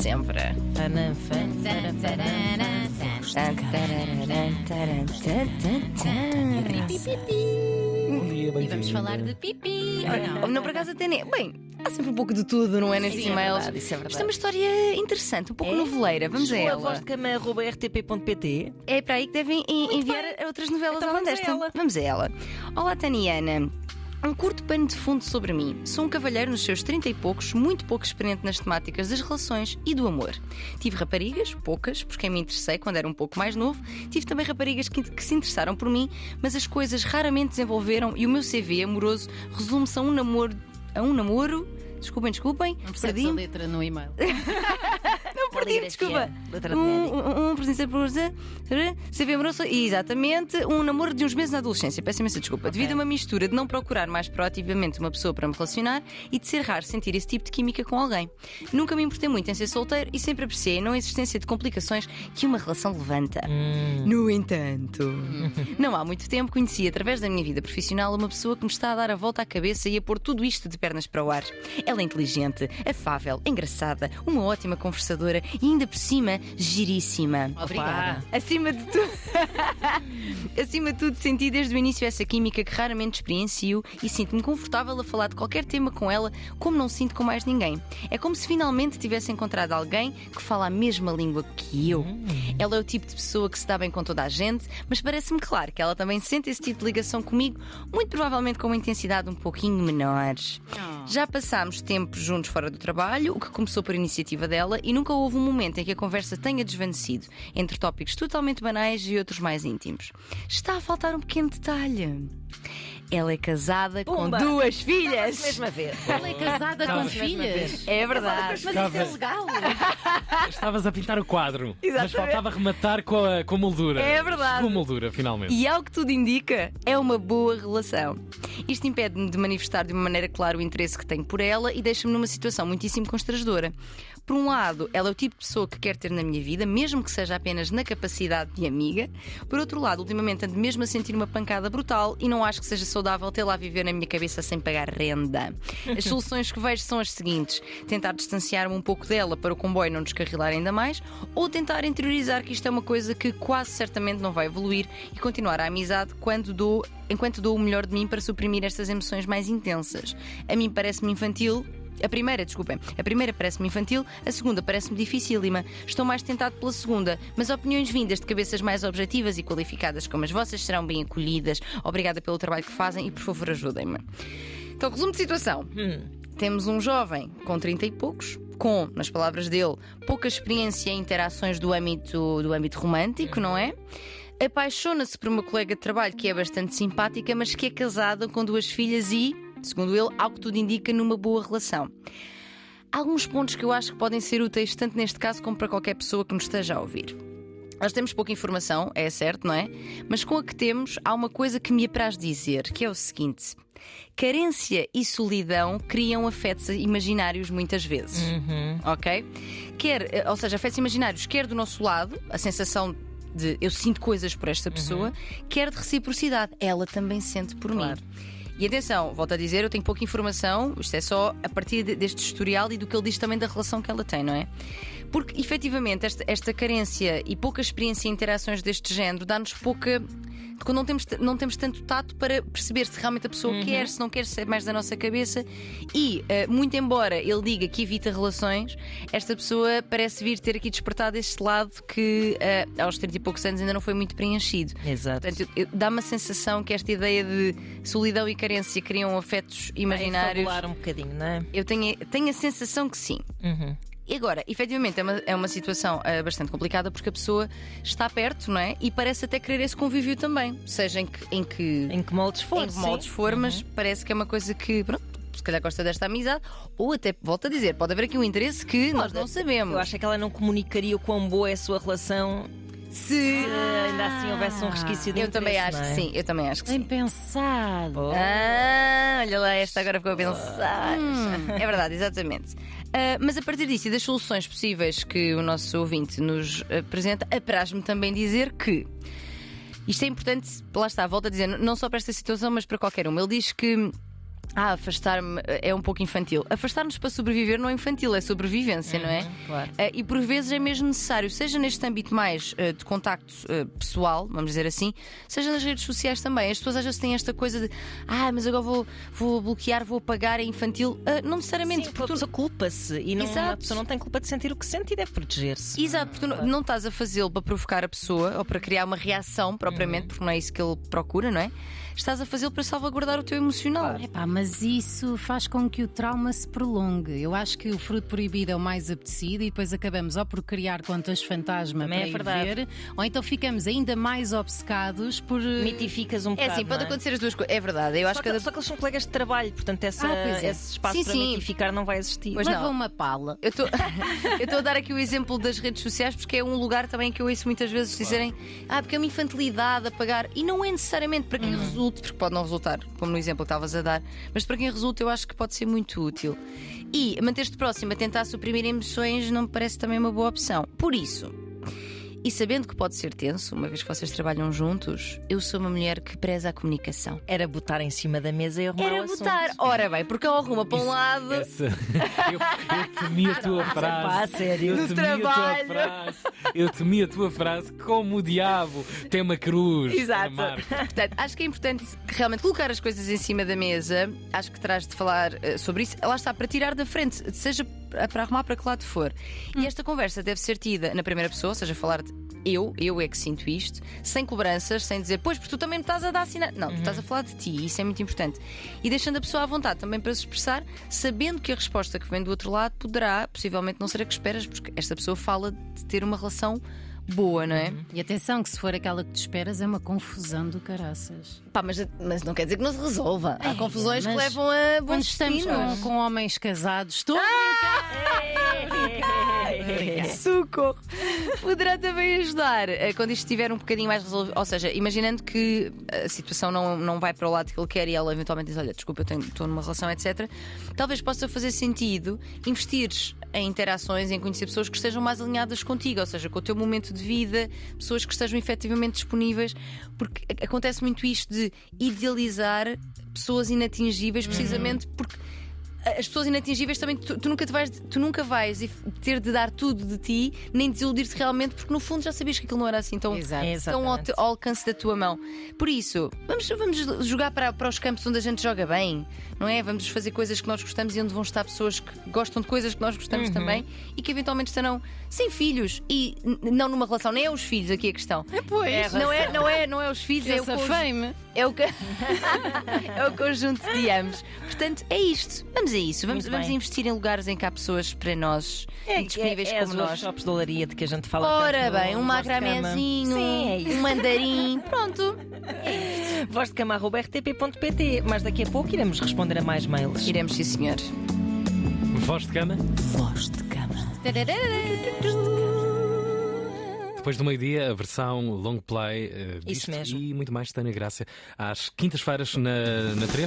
Sempre. E vamos falar de pipi. ou não? Não, por acaso até nem. Bem, há sempre um pouco de tudo, não é? Nestes Sim, é e-mails. verdade, isso é verdade. Isto é uma história interessante, um pouco noveleira. Vamos a Chegou ela. voz de cama arroba rtp.pt. É para aí que devem en- enviar outras novelas Então além vamos a ela. Vamos a ela. Olá, Taniana. Um curto pano de fundo sobre mim. Sou um cavalheiro nos seus 30 e poucos, muito pouco experiente nas temáticas das relações e do amor. Tive raparigas, poucas, por quem me interessei quando era um pouco mais novo. Tive também raparigas que, que se interessaram por mim, mas as coisas raramente desenvolveram e o meu CV amoroso resume-se a um namoro. A um namoro. Desculpem, desculpem. Não percebes a letra no e-mail. Não perdi, desculpa. Letra de Um, um, um presença por CV amoroso e exatamente um namoro de uns meses na adolescência. Peço imensa desculpa. Devido a uma mistura de não procurar mais proativamente uma pessoa para me relacionar e de ser raro sentir esse tipo de química com alguém. Nunca me importei muito em ser solteiro e sempre apreciei a não existência de complicações que uma relação levanta. No entanto, não há muito tempo conheci através da minha vida profissional uma pessoa que me está a dar a volta à cabeça e a pôr tudo isto de pernas para o ar. Ela é inteligente, afável, engraçada, uma ótima conversadora e ainda por cima giríssima. Obrigada. Acima de tudo, acima de tudo, senti desde o início essa química que raramente experiencio e sinto-me confortável a falar de qualquer tema com ela, como não sinto com mais ninguém. É como se finalmente tivesse encontrado alguém que fala a mesma língua que eu. Ela é o tipo de pessoa que se dá bem com toda a gente, mas parece-me claro que ela também sente esse tipo de ligação comigo, muito provavelmente com uma intensidade um pouquinho menor. Já passámos tempo juntos fora do trabalho, o que começou por iniciativa dela, e nunca houve um momento em que a conversa tenha desvanecido, entre tópicos totalmente banais e outros mais íntimos. Está a faltar um pequeno detalhe. Ela é casada Pumba! com duas filhas. Mesmo a ver. Ela é casada com filhas. É verdade. Mas isso é Estavas- legal. Estavas a pintar o quadro, mas Exatamente. faltava rematar com a, com a moldura. É verdade. Com a moldura, finalmente. E ao que tudo indica, é uma boa relação. Isto impede-me de manifestar de uma maneira clara o interesse que tenho por ela e deixa-me numa situação muitíssimo constrangedora. Por um lado, ela é o tipo de pessoa que quero ter na minha vida, mesmo que seja apenas na capacidade de amiga. Por outro lado, ultimamente ando mesmo a sentir uma pancada brutal e não acho que seja saudável tê-la a viver na minha cabeça sem pagar renda. As soluções que vejo são as seguintes: tentar distanciar-me um pouco dela para o comboio não descarrilar ainda mais, ou tentar interiorizar que isto é uma coisa que quase certamente não vai evoluir e continuar a amizade quando dou, enquanto dou o melhor de mim para suprimir estas emoções mais intensas. A mim parece-me infantil. A primeira, desculpem, a primeira parece-me infantil, a segunda parece-me dificílima. Estou mais tentado pela segunda, mas opiniões vindas de cabeças mais objetivas e qualificadas como as vossas serão bem acolhidas. Obrigada pelo trabalho que fazem e por favor ajudem-me. Então, resumo de situação. Temos um jovem com 30 e poucos, com, nas palavras dele, pouca experiência em interações do âmbito, do âmbito romântico, não é? Apaixona-se por uma colega de trabalho que é bastante simpática, mas que é casada com duas filhas e, segundo ele, ao que tudo indica, numa boa relação. Há alguns pontos que eu acho que podem ser úteis, tanto neste caso como para qualquer pessoa que nos esteja a ouvir. Nós temos pouca informação, é certo, não é? Mas com a que temos, há uma coisa que me apraz dizer, que é o seguinte: carência e solidão criam afetos imaginários muitas vezes. Ok? Quer, eh, ou seja, afetos imaginários, quer do nosso lado, a sensação de eu sinto coisas por esta pessoa, quer de reciprocidade. Ela também sente por Claro. mim. E atenção, volto a dizer, eu tenho pouca informação, isto é só a partir de- deste historial e do que ele diz também da relação que ela tem, não é? Porque efetivamente esta, esta carência e pouca experiência em interações deste género dá-nos pouca. Quando não temos, não temos tanto tato para perceber se realmente a pessoa quer, se não quer ser mais da nossa cabeça. E, eh, muito embora ele diga que evita relações, esta pessoa parece vir ter aqui despertado este lado que eh, aos 30 e poucos anos ainda não foi muito preenchido. Exato. Portanto, dá-me a sensação que esta ideia de solidão e carência criam afetos imaginários. Vai um bocadinho, não é? Eu tenho, tenho a sensação que sim. Uhum. E agora, efetivamente, é uma, é uma situação ah, bastante complicada porque a pessoa está perto, não é? E parece até querer esse convívio também. Seja em que, em que, Em que moldes for, em que sim. moldes for, mas parece que é uma coisa que, pronto, se calhar gosta desta amizade. Ou até, volto a dizer, pode haver aqui um interesse que nós não sabemos. Eu acho é que ela não comunicaria o quão boa é a sua relação Se. ainda assim houvesse um resquício de Eu também acho que é? sim, eu também acho que Bem sim. pensado. Ah, olha lá, esta agora ficou a pensar. Hum, é verdade, exatamente. Ah, mas a partir disso e das soluções possíveis que o nosso ouvinte nos apresenta, apraz-me também dizer que isto é importante, lá está, volto a dizer, não só para esta situação, mas para qualquer uma. Ele diz que Ah, afastar-me é um pouco infantil. Afastar-nos para sobreviver não é infantil, é sobrevivência, não é? claro. Eh, e por vezes é mesmo necessário, seja neste âmbito mais eh, de contacto eh, pessoal, vamos dizer assim, seja nas redes sociais também. As pessoas às vezes têm esta coisa de ah, mas agora vou, vou bloquear, vou apagar, é infantil. Não necessariamente. Sim, porque a pessoa culpa-se e não, Exato. a pessoa não tem culpa de sentir o que sente e deve proteger-se. Exato, porque tu não, estás a fazê-lo para provocar a pessoa ou para criar uma reação propriamente, Uhum. porque não é isso que ele procura, não é? Estás a fazê-lo para salvaguardar o teu emocional. Epá, mas isso faz com que o trauma se prolongue. Eu acho que o fruto proibido é o mais apetecido e depois acabamos ou por criar contas fantasma Também para é ir verdade. ver, ou então ficamos ainda mais obcecados por. eh, Mitificas um É bocado. assim, pode não é? acontecer as duas coisas. É verdade, eu acho Só que. que, só que eles são colegas de trabalho, portanto essa, Ah, pois é. esse espaço Sim, para sim. mitificar não vai existir. Pois leva não. uma pala. Eu estou a dar aqui o exemplo das redes sociais porque é um lugar também que eu ouço muitas vezes dizerem ah, porque é uma infantilidade a pagar. E não é necessariamente para quem resulte, porque pode não resultar, como no exemplo que estavas a dar, mas para quem resulta eu acho que pode ser muito útil. E manter-te próximo a tentar suprimir emoções não me parece também uma boa opção. Por isso. E sabendo que pode ser tenso, uma vez que vocês trabalham juntos, eu sou uma mulher que preza a comunicação. Era botar em cima da mesa e arrumar Era o assunto. botar, ora bem, porque ele arruma para um Isso- lado. essa- eu, eu temi a tua frase. pá, sério. Eu No temi a tua trabalho. frase. Eu temi a tua frase como o diabo tem uma cruz. Exato. Portanto, acho que é importante realmente colocar as coisas em cima da mesa. Acho que terás de falar eh, sobre isso. Lá está, para tirar da frente, seja para arrumar para que lado for. E esta conversa deve ser tida na primeira pessoa, ou seja, falar de eu, eu é que sinto isto, sem cobranças, sem dizer, pois, porque tu também me estás a dar sinal. Não, tu estás a falar de ti, e isso é muito importante. E deixando a pessoa à vontade também para se expressar, sabendo que a resposta que vem do outro lado poderá, possivelmente, não ser a que esperas, porque esta pessoa fala de ter uma relação boa, não é? E atenção, que se for aquela que tu esperas, é uma confusão do caraças. Pá, mas, mas não quer dizer que não se resolva. Há É, confusões que levam a Quando bons estamos destinos. com, com homens casados, estou a Socorro! Poderá também ajudar eh, quando isto estiver um bocadinho mais resolvido. Ou seja, imaginando que a situação não, não vai para o lado que ele quer e ela eventualmente diz: Olha, desculpa, eu tenho- estou numa relação, etc. Talvez possa fazer sentido investires em interações, em conhecer pessoas que estejam mais alinhadas contigo, ou seja, com o teu momento de vida, pessoas que estejam efetivamente disponíveis, porque acontece muito isto de idealizar pessoas inatingíveis, precisamente porque as pessoas inatingíveis também tu, tu nunca te vais tu nunca vais ter de dar tudo de ti nem desiludir-te realmente porque no fundo já sabias que aquilo não era assim tão, tão ao, ao alcance da tua mão por isso vamos, vamos jogar para, para os campos onde a gente joga bem não é? Vamos fazer coisas que nós gostamos e onde vão estar pessoas que gostam de coisas que nós gostamos também e que eventualmente estarão sem filhos e não numa relação, nem é os filhos aqui a questão. Pois, Não é, não é, não é os filhos, é o cônjuge. fame. É o, é o conjunto de ambos. Portanto, é isto. Vamos a isso. Vamos, vamos investir em lugares em que há pessoas para nós É, disponíveis é, é como nós. workshops de olaria de que a gente fala Ora tanto no bem, um Voz de Cama. macramezinho, Sim, é um mandarim. Pronto. Voz de cama, rtp.pt. Mas daqui a pouco iremos responder a mais mails. Iremos, sim, senhor. Voz de cama. Voz de cama. Depois do meio-dia, a versão long play Isso disto e muito mais Tânia Graça às quintas-feiras na, na 3.